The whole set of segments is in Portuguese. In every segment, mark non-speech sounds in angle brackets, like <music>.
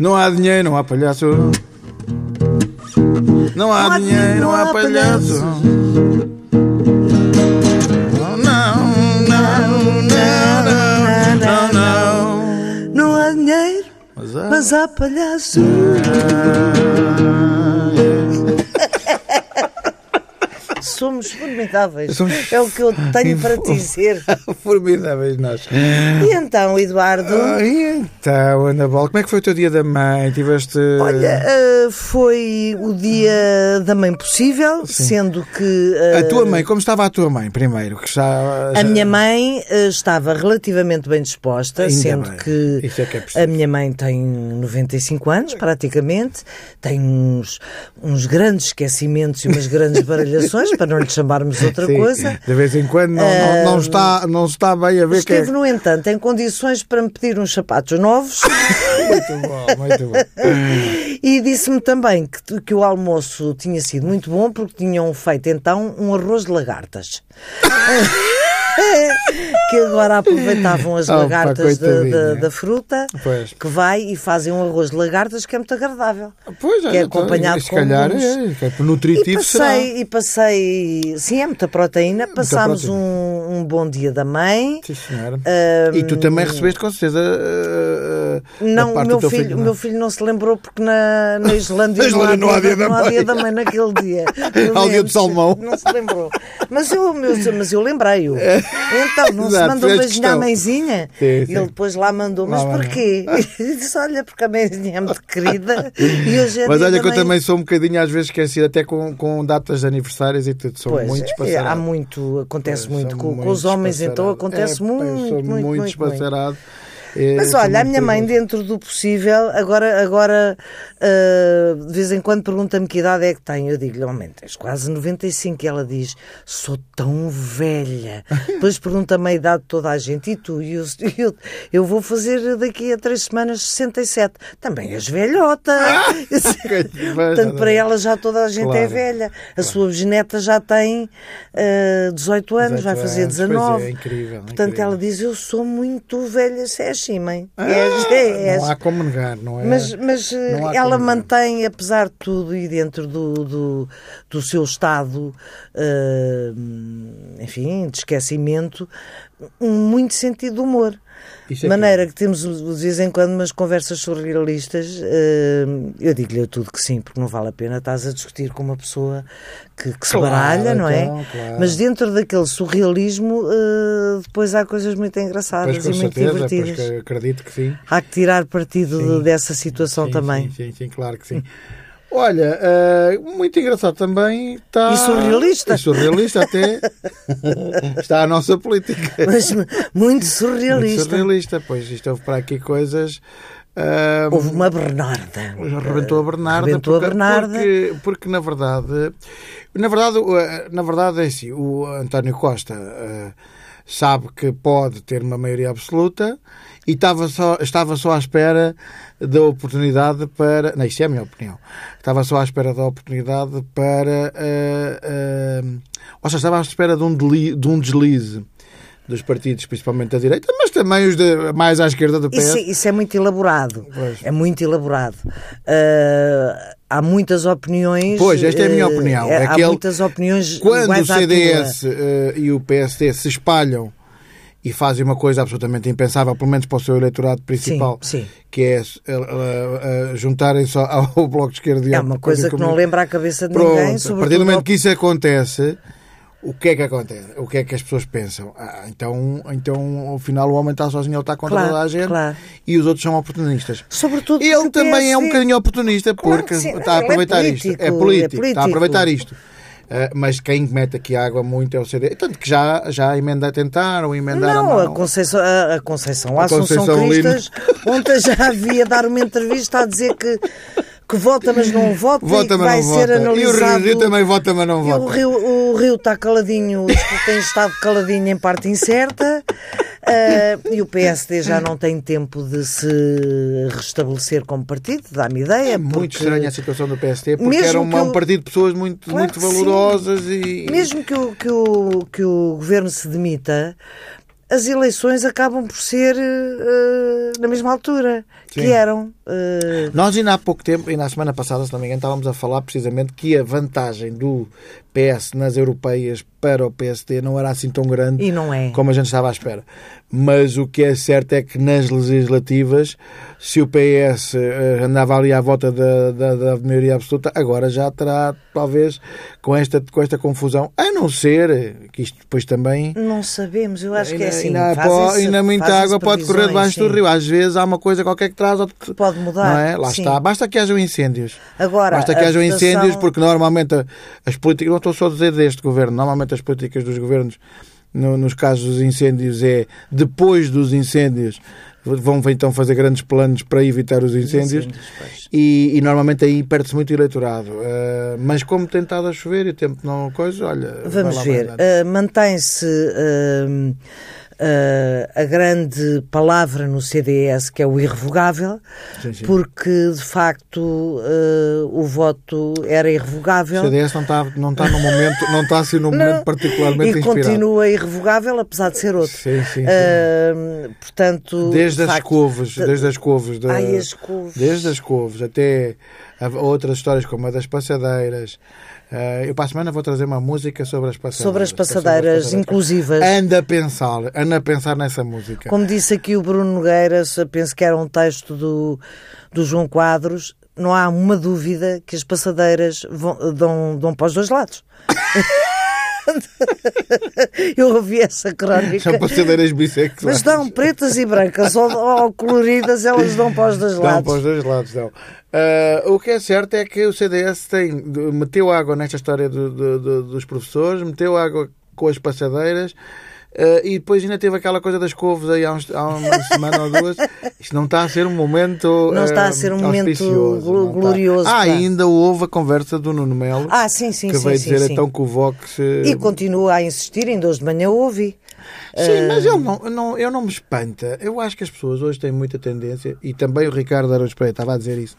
Não há dinheiro, não há palhaço. Não há dinheiro, não há palhaço. Não, não, não, não, não, não. Não há dinheiro, Mas há- mas há palhaço. Somos formidáveis. Somos É o que eu tenho para te <laughs> dizer. Formidáveis nós. E então, Eduardo? Ah, e então, Ana Bola, como é que foi o teu dia da mãe? Tiveste. Olha, eh, foi o dia da mãe possível, sendo que. eh, A tua mãe, como estava a tua mãe, primeiro? Que já, A minha mãe eh, estava relativamente bem disposta, Ainda sendo bem. que Isso é que é a minha mãe tem 95 anos, praticamente, tem uns, uns grandes esquecimentos e umas grandes baralhações, <laughs> para não lhe chamarmos <laughs> outra Sim, coisa. De vez em quando não, não, não está, não está bem a ver que é. Esteve, no entanto, em condições para me pedir uns sapatos novos <laughs> Muito bom, muito bom. e disse-me também que, que o almoço tinha sido muito bom porque tinham feito então um arroz de lagartas. <laughs> <laughs> que agora aproveitavam as Opa, lagartas da, coitadinha. da- da fruta, Pois. que vai e fazem um arroz de lagartas que é muito agradável. Pois, Que é olha, então, acompanhado se com calhar é, que é E nutritivo será. passei, e passei, sim, é muita proteína. Passámos proteína. um, um bom dia da mãe. Sim, senhora. Ahm, E tu também recebeste com certeza uh, Não, da o meu filho, filho, não? meu filho não se lembrou porque na, na Islândia, <laughs> Na Islândia não, há dia, da, não há dia da mãe naquele dia. Ao dia do salmão. Não se lembrou. Mas eu, mas eu lembrei-o. Então, não se Exato, mandou um fizeste beijinho à mãezinha? Sim, E sim. ele depois lá mandou, mas Lá mandou. porquê? <laughs> Disse, olha, porque a mãezinha é muito querida e hoje é Mas olha que eu mãe. também sou um bocadinho às vezes esquecido, até com, com datas de aniversários e tudo. Sou Pois, muito é, espaçarado. há muito, acontece Sou muito. Com, com muito os homens, então, acontece É, muito, eu sou muito, muito, muito. É, Mas olha, a minha mãe, dentro do possível, agora, agora ah, de vez em quando pergunta-me que idade é que tem. Eu digo-lhe, oh, mãe, tens quase 95. E ela diz, sou tão velha. <laughs> Depois pergunta-me a idade de toda a gente. E tu? E eu, <laughs> eu, eu vou fazer daqui a três semanas 67. Também és velhota. <laughs> Portanto, para ela já toda a gente é Claro, velha. A sua bisneta já tem ah, 18 anos, vai 18 fazer anos, pois 19. é, incrível, Portanto, incrível. ela diz, eu sou muito velha. Se é mãe. Ah, és, és. Não há como negar, não é? Mas, mas eh, ela mantém, apesar de tudo e dentro do, do, do seu estado, eh, enfim, de esquecimento, um muito sentido de humor. De é maneira que temos de vez em quando umas conversas surrealistas. eh, eu digo-lhe tudo que sim, porque não vale a pena estás a discutir com uma pessoa que, que se Claro, baralha, não é? então, claro. Mas dentro daquele surrealismo, eh, depois há coisas muito engraçadas Pois, e muito certeza, pois divertidas. que acredito que sim. Há que tirar partido Sim. de- dessa situação Sim, também. Sim, sim, sim, claro que sim. <laughs> Olha, eh, muito engraçado também está. E surrealista. E surrealista até. <laughs> está a nossa política. Mas muito Muito surrealista. surrealista, pois isto houve para aqui coisas. ah, Houve uma Bernarda. Arrebentou a Bernarda, Arrebentou a porque, Bernarda. Porque, porque, na verdade, na verdade, o- na verdade é assim, o António Costa eh, sabe que pode ter uma maioria absoluta e estava só, estava só à espera da oportunidade para, não, isto é a minha opinião, estava só à espera da oportunidade para, eh, eh, ou seja, estava à espera de um, deli- de um deslize dos partidos, principalmente da direita, mas também os de, mais à esquerda do PS. Isso, isso é muito elaborado. Pois. É muito elaborado. Ah, há muitas opiniões. Pois, esta é a minha opinião. É há muitas opiniões Quando o CDS tua. eh, e o PSD se espalham e fazem uma coisa absolutamente impensável, pelo menos para o seu eleitorado principal, Sim, sim. que é eh, eh, eh, juntarem só ao Bloco de Esquerda e É uma coisa que não lembra a cabeça de Pronto, ninguém. a partir do momento que isso acontece, o que é que acontece? O que é que as pessoas pensam? Ah, então, então, ao final, o homem está sozinho, ele está contra Claro, toda a gente claro. e os outros são oportunistas. Sobretudo Ele também é um PSD bocadinho oportunista Claro porque que sim. está a é aproveitar isto. político, É é político, está a político. aproveitar isto. Uh, mas quem mete aqui água muito é o CD. Tanto que já, já emenda tentaram, emendaram. Não, não. a Conceição, a, a Conceição A Assunção Conceição Cristas ontem já <laughs> havia dar uma entrevista a dizer que, que vota, mas não vota, e Vota, que mas vai não ser vota. analisado. E o Rio também vota, mas não E o vota. Rio, o Rio está caladinho, tem estado caladinho em parte incerta. eh, e o PSD já não tem tempo de se restabelecer como partido, dá-me ideia. É muito porque estranha a situação do PST porque Mesmo era uma- que um partido de pessoas muito, Claro muito sim. valorosas e. Mesmo que o, que, o, que o governo se demita, as eleições acabam por ser uh, na mesma altura Sim. que eram. Uh... Nós ainda há pouco tempo, e na semana passada, se não me engano, estávamos a falar precisamente que a vantagem do PS nas europeias para o PSD não era assim tão grande e não é. como a gente estava à espera. Mas o que é certo é que nas legislativas, se o PS uh, andava ali à volta da, da, da maioria absoluta, agora já terá, talvez, com esta, com esta confusão, a não ser que isto depois também. Não sabemos, eu acho que é assim. Ainda, ainda muita água pode correr debaixo sim. do rio. Às vezes há uma coisa qualquer que traz. Que pode mudar. Não é? Lá sim. está. Basta que hajam incêndios. Agora, Basta que hajam votação... incêndios, porque normalmente as políticas, não estou só a dizer deste governo, normalmente as políticas dos governos no, nos casos dos incêndios é depois dos incêndios vão então fazer grandes planos para evitar os incêndios, incêndios e, e, normalmente aí perde-se muito eleitorado. Uh, mas como tem estado a chover e o tempo não coisa, olha. Vamos ver. Uh, Mantém-se. Uh, a grande palavra no CDS, que é o irrevogável, sim, sim. porque de facto uh, o voto era irrevogável. O CDS não está, não está no momento, não está assim num <laughs> momento particularmente e inspirado. continua irrevogável, apesar de ser outro. Sim, sim, uh, portanto, desde de as couves, desde as couves, da, ai, as couves. desde as couves até outras histórias como a das passadeiras. Uh, eu para a semana vou trazer uma música sobre as passadeiras. Sobre as passadeiras, as passadeiras inclusivas. Anda a pensar, anda a pensar nessa música. Como disse aqui o Bruno Nogueira, penso que era um texto do, do João Quadros, não há uma dúvida que as passadeiras vão, dão, dão para os dois lados. <laughs> <laughs> Eu ouvi essa crónica. São passadeiras bissexuais. Mas dão pretas e brancas ou, ou, coloridas, elas dão para os dois lados. Dão para os dois lados, dão. Uh, o que é certo é que o CDS tem, meteu água nesta história do, do, do, dos professores, meteu água com as passadeiras. Uh, e depois ainda teve aquela coisa das couves aí há, uns, há uma semana ou duas. Isto não está a ser um momento. Não está a ser um momento glorioso. Ah, ainda houve a conversa do Nuno Melo. Ah, sim, sim, que sim. veio sim, dizer sim. então que o Vox. E continua a insistir, em dois de manhã ouvi. Sim, mas eu não, não, eu não me espanta. Eu acho que as pessoas hoje têm muita tendência, e também o Ricardo Araújo Pereira estava a dizer isso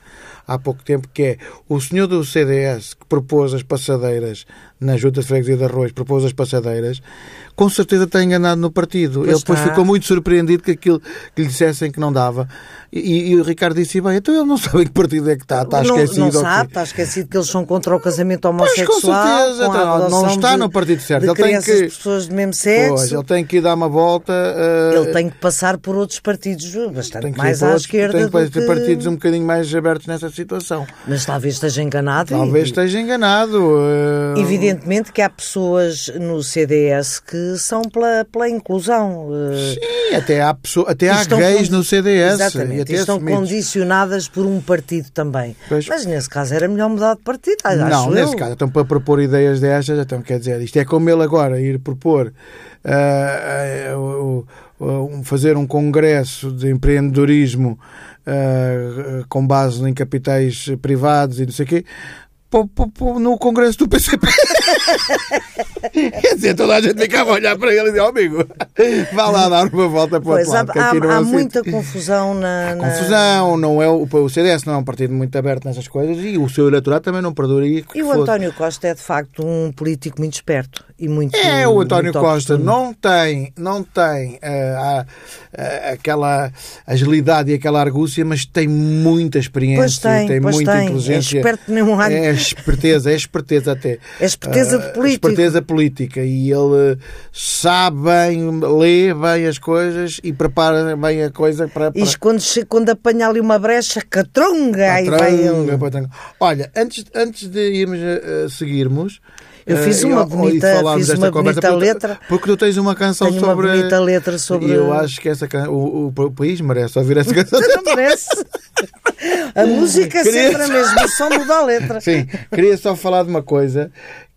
há pouco tempo, que é o senhor do CDS que propôs as passadeiras na Junta de Freguesia de Arroz, propôs as passadeiras, com certeza está enganado no partido. Pois Ele depois está. ficou muito surpreendido que aquilo que lhe dissessem que não dava. E, e, o Ricardo disse bem, então ele não sabe em que partido é que está, está não, esquecido. Não sabe, está esquecido que eles são contra o casamento homossexual. Pois, com certeza, com então, não está de, no partido certo. ele tem que pessoas de mesmo sexo. Pois, ele tem que ir dar uma volta. Uh, ele tem que passar por outros partidos bastante mais à outros, esquerda. Tem que ter que... partidos um bocadinho mais abertos nessa situação. Mas talvez esteja enganado. Talvez e... esteja enganado. Uh... Evidentemente que há pessoas no CDS que são pela, pela inclusão. Uh... Sim, até há, pessoa, até há gays no CDS. Exatamente. E até estão condicionadas por um partido também. Pois. Mas nesse caso era melhor mudar de partido. Não, nesse eu. caso, estão para propor ideias destas, então quer dizer, isto é como ele agora ir propor fazer um congresso de empreendedorismo com base em capitais privados e não sei o quê, no congresso do PCP. <laughs> <laughs> Quer dizer, toda a gente ficava a olhar para ele e dizer, oh, amigo, vá lá dar uma volta para o lado. Há, há, há é muita confusão na, na... Confusão, não é o, o CDS não é um partido muito aberto nessas coisas e o seu eleitorado também não perduraria. E o fosse. António Costa é de facto um político muito esperto e muito É, o António Costa não tem, não tem uh, uh, aquela agilidade e aquela argúcia, mas tem muita experiência, pois tem, tem pois muita tem. inteligência. É esperto nenhum É esperteza, é esperteza até. É esperteza de política. Esperteza política. E ele sabe bem, lê bem as coisas e prepara bem a coisa para. para... E quando, quando apanha ali uma brecha, catronga, aí vai ele. Olha, antes, antes de irmos a, a seguirmos. Eu fiz uma bonita, fiz uma bonita letra. Porque tu tens uma canção Tenho sobre. uma bonita letra sobre. E eu acho que essa o, o, o país merece ouvir essa <laughs> canção. Não merece. A música é queria... sempre a mesma, só muda a letra. Sim, queria só falar de uma coisa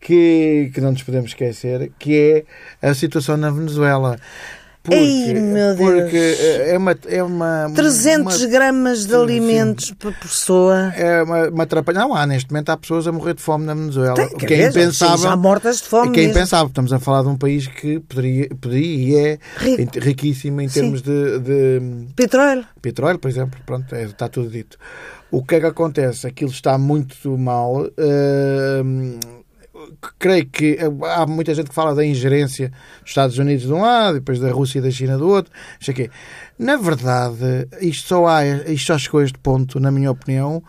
que, que não nos podemos esquecer, que é a situação na Venezuela. Porque, Ei, meu Deus. Porque é uma. É uma 300 uma, gramas de alimentos sim, por pessoa. É uma, uma atrapalha. Não há, neste momento há pessoas a morrer de fome na Venezuela. Tem, que é impensável. Já mortas de fome. Que é impensável. Estamos a falar de um país que poderia, poderia e é Rico. riquíssimo em termos de, de, Petróleo. Petróleo, por exemplo. Pronto, é, está tudo dito. O que é que acontece? Aquilo está muito mal. Uh, creio que há muita gente que fala da ingerência dos Estados Unidos de um lado, depois da Rússia e da China do outro. Na verdade, isto só, há, isto só chegou a este ponto, na minha opinião,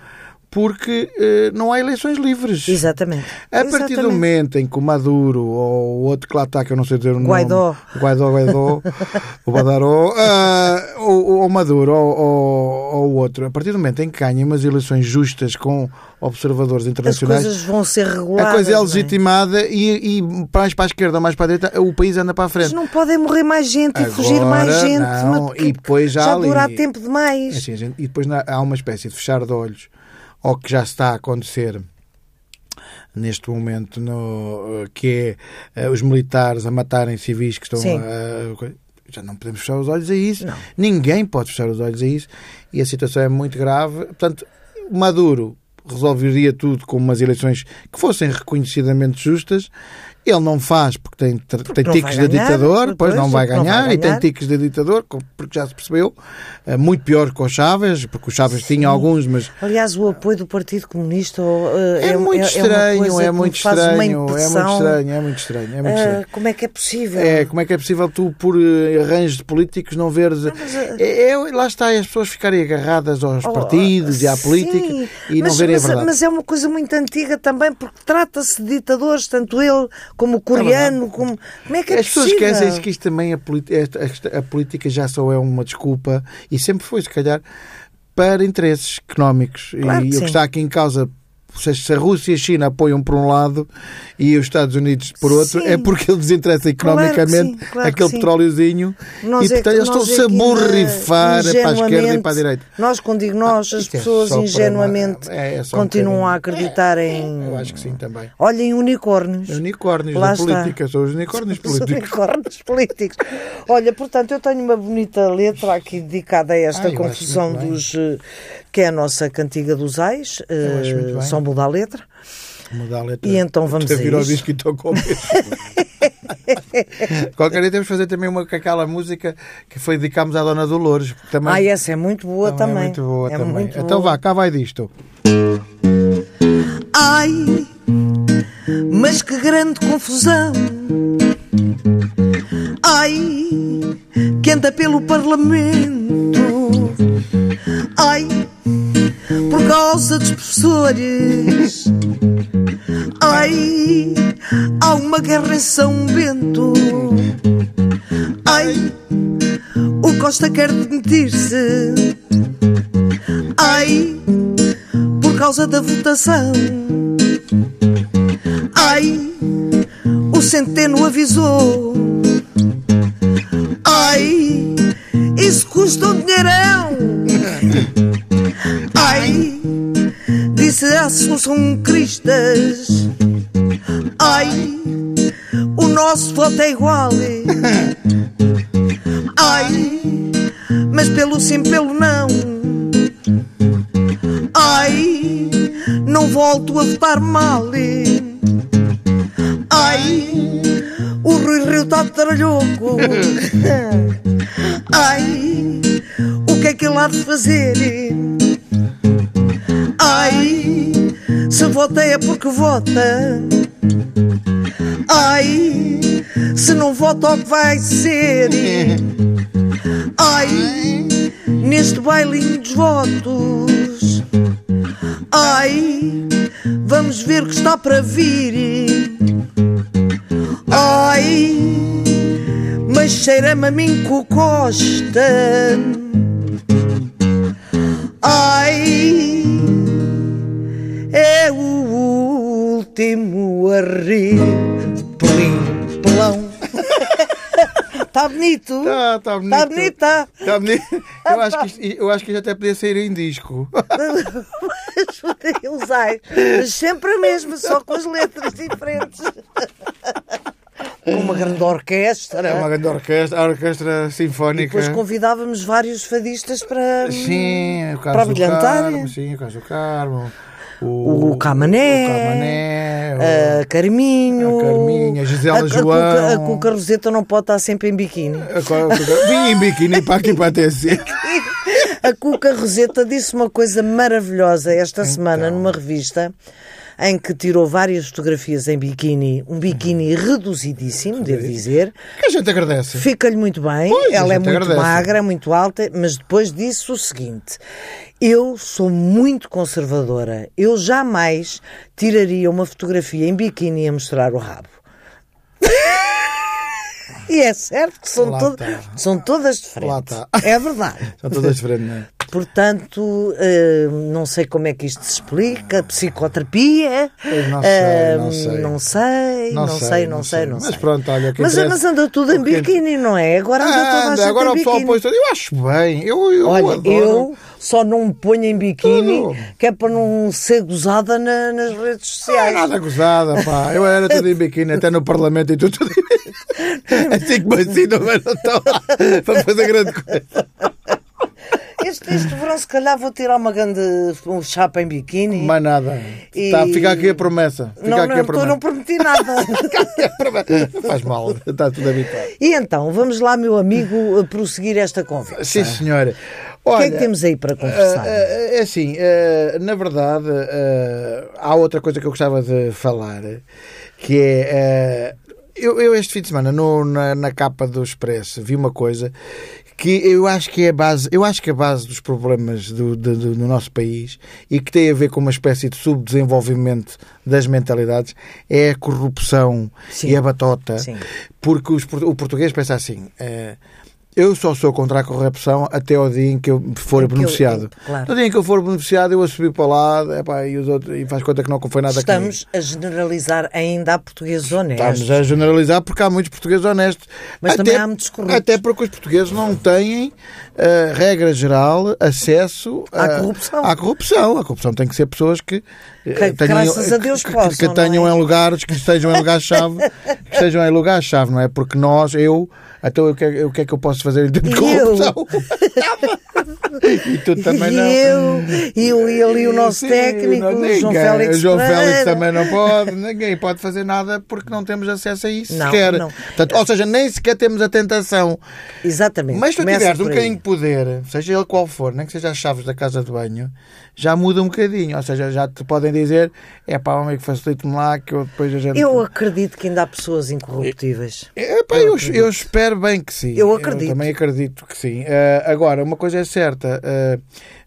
porque eh, não há eleições livres. Exatamente. A partir Exatamente. do momento em que o Maduro ou o outro que lá está, que eu não sei dizer o nome. Guaidó. O Guaidó, Guaidó, <laughs> o Badaró, ah, ou, ou Maduro ou, ou, ou o outro, a partir do momento em que ganham umas eleições justas com observadores As internacionais, coisas vão ser reguladas. a coisa é não legitimada e, e mais para a esquerda ou mais para a direita, o país anda para a Mas frente. não podem morrer mais gente e Agora, fugir mais gente. não, mas e depois já já ali- tempo demais. É assim, gente- e depois há uma espécie de fechar de olhos ao que já está a acontecer neste momento, no, que é eh, os militares a matarem civis que estão Sim. a. Já não podemos fechar os olhos a isso. Não. Ninguém pode fechar os olhos a isso. E a situação é muito grave. Portanto, Maduro resolveria tudo com umas eleições que fossem reconhecidamente justas. Ele não faz porque tem, tem não tiques vai de ganhar, ditador, pois, pois não vai porque não vai ganhar, e tem ganhar. tiques de ditador, porque já se percebeu. Eh, Muito pior que o Chaves, porque o Chaves tinha alguns, mas Aliás, o apoio do Partido Comunista uh, é, muito uma estranho, coisa é me muito estranho, é muito estranho, é muito estranho, é muito Uh, estranho. como é que é possível? É, como é que é possível tu, por eh, arranjos de políticos, não veres. mas, eh, É, é- lá está, é as pessoas ficarem agarradas aos Oh, partidos e à sim, política e não mas, verem mas, a verdade. Mas é uma coisa muito antiga também, porque trata-se de ditadores, tanto ele como o coreano, como. Como é que é As pessoas esquecem-se que isto também, a, esta- a política já só é uma desculpa, e sempre foi, se calhar, para interesses económicos. Claro e que o sim. que está aqui em causa, se a Rússia e a China apoiam por um lado e os Estados Unidos por outro, Sim. é porque eles Claro que economicamente claro que aquele petróleozinho Nós e, é que- portanto, eles nós estão-se é a que borrifar para a esquerda e para a direita. Nós, quando digo nós, Ah, as é pessoas para ingenuamente uma- é, é um continuam bocadinho. a acreditar em. Eu acho que sim também. Olhem unicórnios. Unicórnios Lá da política, são os unicórnios <laughs> Os políticos. unicórnios políticos. Olha, portanto, eu tenho uma bonita letra aqui dedicada a esta Ah, confusão dos. Que é a nossa cantiga dos ais. Bem. Só muda a letra. Mudar a letra. E então vamos a isso. disco e. <laughs> Qualquer dia temos de fazer também uma com aquela música que foi dedicámos à Dona Dolores. Também, Ah, essa é muito boa também. É muito boa É também. muito então boa. vá, cá vai disto. Ai, mas que grande confusão! Ai, que anda pelo Parlamento! Ai, por causa dos professores! Ai, há uma guerra em São Bento! Ai, o Costa quer demitir-se! Ai, por causa da votação. Centeno avisou. Ai, isso custa um dinheirão. Ai, disse a Assunção Cristas. Ai, o nosso voto é igual. Ai, mas pelo sim, pelo não. Ai, não volto a votar mal. Ai, Rui Rio está tralhoco. <laughs> Ai, o que é que ele há de fazer? Ai, se vota é porque vota. Ai, se não vota, o que vai ser? Ai, neste bailinho dos votos. Ai, vamos ver o que está para vir. Mas cheira-me a mim com Costa. Ai, é o último a rir. Plim, pelão. Está <laughs> bonito? Tá, tá bonito. Está bonito, tá? Tá bonito. Eu acho, que isto, eu acho que isto até podia sair em disco. <laughs> Usai, mas sempre a mesma, só com as letras diferentes. <laughs> Com uma grande orquestra. É uma grande orquestra, a orquestra E sinfónica. depois convidávamos vários fadistas para. Sim, o Para Carlos do brilhantar. Carmo, sim, o Carlos do Carmo. O Camané, O Camané. o- A Carminho, A Carminho, a Gisela a, João. Cuca, a Cuca Roseta não pode estar sempre em biquíni. a Vim em biquíni para aqui para a TC. <laughs> A Cuca Roseta disse uma coisa maravilhosa esta semana Então. numa revista. Em que tirou várias fotografias em biquíni, um biquíni reduzidíssimo, devo dizer. Que a gente agradece. Fica-lhe muito bem, Pois, ela é muito agradece. magra, muito alta, mas depois disse o seguinte: eu sou muito conservadora, eu jamais tiraria uma fotografia em biquíni a mostrar o rabo. <laughs> E é certo que são, todo- está. são todas diferentes. está. É verdade. <laughs> São todas diferentes, não é? Portanto, eh, não sei como é que isto se explica, psicoterapia. Pois não sei, eh, não sei. não sei, não sei, não sei, não Mas sei. pronto, olha, que Mas, mas anda tudo em o que- biquíni, não é? Agora anda toda a gente agora em o pessoal biquíni. põe tudo. Eu acho bem. Eu, eu Olha, adoro. eu só não me ponho em biquíni, Tudo. que é para não ser gozada na- nas redes Não é sociais. nada gozada, pá. Eu era tudo em biquíni, até no Parlamento e tudo. tudo em biquíni. Assim que me assinam, mas não estou lá para fazer grande coisa. Este, este verão, se calhar, vou tirar uma grande um chapa em biquíni. Mais nada. E- Tá, fica aqui a promessa. Fica não, aqui não, <laughs> a promessa. não prometi nada. Faz mal, está tudo habituado. e então, vamos lá, meu amigo, prosseguir esta conversa. Sim, senhora. O que Olha, é que temos aí para conversar? ah, ah, É assim, ah, na verdade, há outra coisa que eu gostava de falar, que é. eu, eu este fim de semana, no- na, na capa do Expresso, vi uma coisa que eu acho que é a base, eu acho que a base dos problemas do, do, do- do nosso país e que tem a ver com uma espécie de subdesenvolvimento das mentalidades é a corrupção Sim. e a batota. Sim. Porque os o português pensa assim. eh, eu só sou contra a corrupção até ao dia em que eu for Em que eu- beneficiado. claro. No dia em que eu for beneficiado, eu a subir para lá epá, e, os outros, e faz conta que não foi nada. Estamos a generalizar ainda a portugueses honestos. Estamos a generalizar porque há muitos portugueses honestos. Mas também há muitos corruptos. Até porque os portugueses não têm, eh, regra geral, acesso À a- corrupção. À corrupção. A corrupção tem que ser pessoas que, eh, Que, graças a Deus, que, que- possam, que não tenham é? em lugares, que estejam em lugar-chave, que <laughs> estejam em lugar-chave, não é? Porque nós, eu, então o que, é, o que é que eu posso fazer em termos de E eu? corrupção? <laughs> e tu também e não. eu, e eu, e ali o nosso Sim, técnico, não- o João ninguém. Félix O João. Félix também não pode, ninguém pode fazer nada porque não temos acesso a isso Não, sequer. não. Portanto, ou seja, nem sequer temos a tentação. Exatamente. Mas se tu tiveres um bocadinho de poder, seja ele qual for, nem que seja as chaves da casa de banho, já muda um bocadinho. Ou seja, já te podem dizer, é pá, homem que facilite-me lá, que eu depois a gente. Eu acredito que ainda há pessoas incorruptíveis. É, pá, eu, eu espero bem que sim. Eu acredito. também acredito que sim. Eh, agora, uma coisa é certa: eh,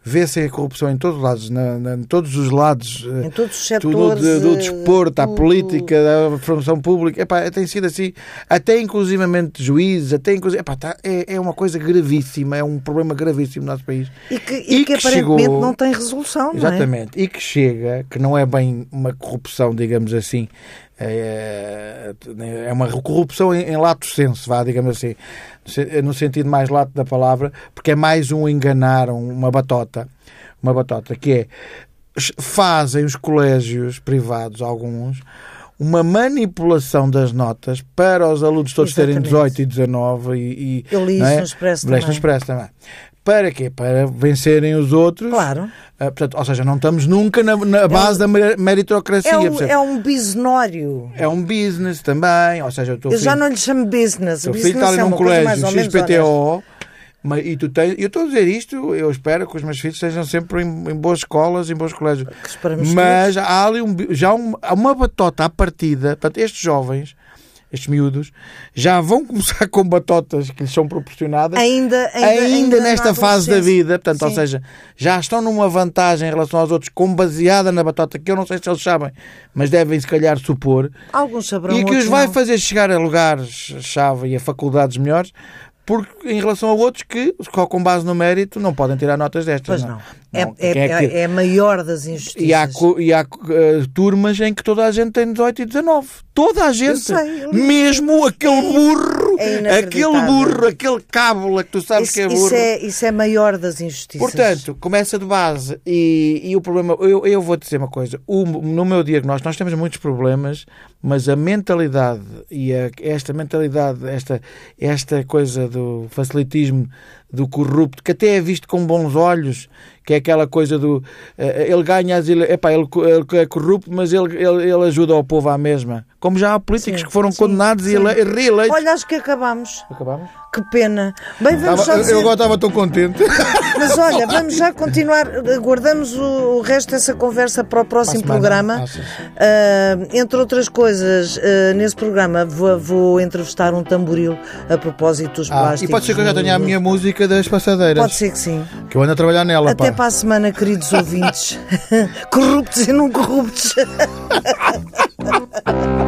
vê-se a corrupção em todos os lados, na, na- em todos os lados. eh, Em todos os setores. de- do eh, desporto, à política, à formação pública, epá, tem sido assim, até inclusivamente juízes, até inclusive, epá, tá, é, é uma coisa gravíssima, é um problema gravíssimo no nosso país. E que, E e que que aparentemente chegou- não tem resolução, não é? Exatamente. E que chega, que não é bem uma corrupção, digamos assim, é, é uma corrupção em, em lato senso, vá, digamos assim, no se- no sentido mais lato da palavra, porque é mais um enganar, um- uma batota, uma batota, que é fazem os colégios privados, alguns, uma manipulação das notas para os alunos todos terem Exatamente. 18 e 19 e, e Eu li isso é? no Expresso Leste no também. Expresso também. Para quê? Para vencerem os outros. Claro. Ah, portanto, ou seja, não estamos nunca na, na base da mer- meritocracia. É um, é um bisnório. É um business também. Ou seja, o Eu filho, já não lhe chamo business. o teu business filho está ali é num colégio. XPTO. mas- E tu tens, eu estou a dizer isto, eu espero que os meus filhos estejam sempre em, em boas escolas, em bons colégios. Mas há ali um, já um- há uma batota à partida. Portanto, estes jovens, estes miúdos, já vão começar <laughs> com batotas que lhes são proporcionadas Ainda, ainda, ainda, nesta na fase da vida, portanto, ou Sim. seja, já estão numa vantagem em relação aos outros, com baseada na batota, que eu não sei se eles sabem, mas devem se calhar supor, Alguns saberão e que os vai não. fazer chegar a lugares-chave e a faculdades melhores, porque em relação a outros que, só com base no mérito, não podem tirar notas destas. Pois não. É, Não. é, Quem é que- é, é a maior das injustiças. E há, e há eh, turmas em que toda a gente tem 18 e 19. Toda a gente. sei, eu. Mesmo aquele burro, é aquele inacreditável. burro, aquele cábula que tu sabes isso, que é isso burro. é, isso é maior das injustiças. Portanto, começa de base e, e o problema, eu, eu vou dizer uma coisa, o- no meu diagnóstico nós temos muitos problemas, mas a mentalidade e a- esta mentalidade, esta, esta coisa do facilitismo do corrupto, que até é visto com bons olhos, que é aquela coisa do. eh, ele ganha as ele, epá, ele, ele é corrupto, mas ele, ele, ele ajuda o povo à mesma. Como já há políticos Sim, que foram sim, condenados e sim. ele, reeleitos. Olha, acho que acabamos. Acabamos? Que pena. Bem, vamos Estava- só dizer... eu agora estava tão contente. Mas olha, vamos já continuar. Aguardamos o, o resto dessa conversa para o próximo Para programa. Ah. Ah, entre outras coisas, ah, nesse programa vou, vou entrevistar um tamboril a propósito dos Ah, plásticos. e pode ser que eu já tenha a minha música das passadeiras. Pode ser que sim. Que eu ando a trabalhar nela. Até pá. para a semana, queridos ouvintes. <laughs> corruptos e não corruptos. <laughs>